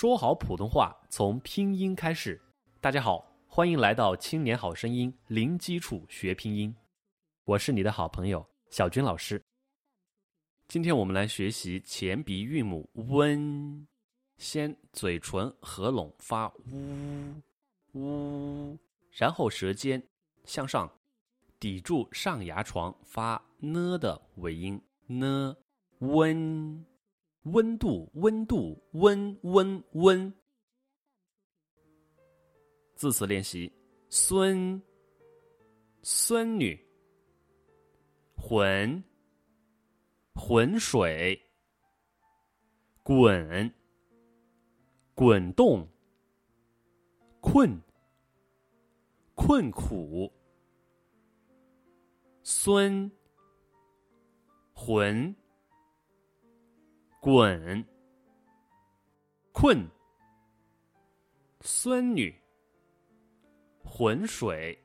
说好普通话从拼音开始。大家好，欢迎来到《青年好声音》，零基础学拼音。我是你的好朋友小军老师。今天我们来学习前鼻韵母温，先嘴唇合拢发呜呜，然后舌尖向上抵住上牙床发呢的尾音呢，温。温度，温度，温温温。字词练习：孙、孙女、浑、浑水、滚、滚动、困、困苦、孙、浑。滚，困，孙女，浑水，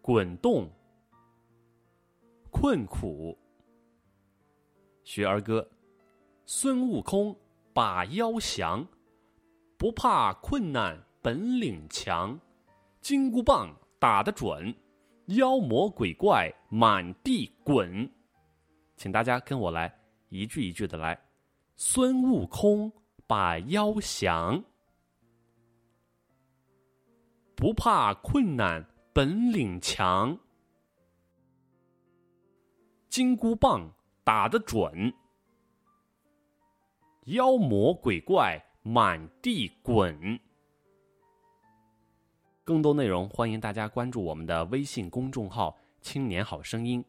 滚动，困苦。学儿歌：孙悟空把妖降，不怕困难本领强，金箍棒打得准，妖魔鬼怪满地滚。请大家跟我来。一句一句的来，孙悟空把妖降，不怕困难本领强，金箍棒打得准，妖魔鬼怪满地滚。更多内容，欢迎大家关注我们的微信公众号“青年好声音”。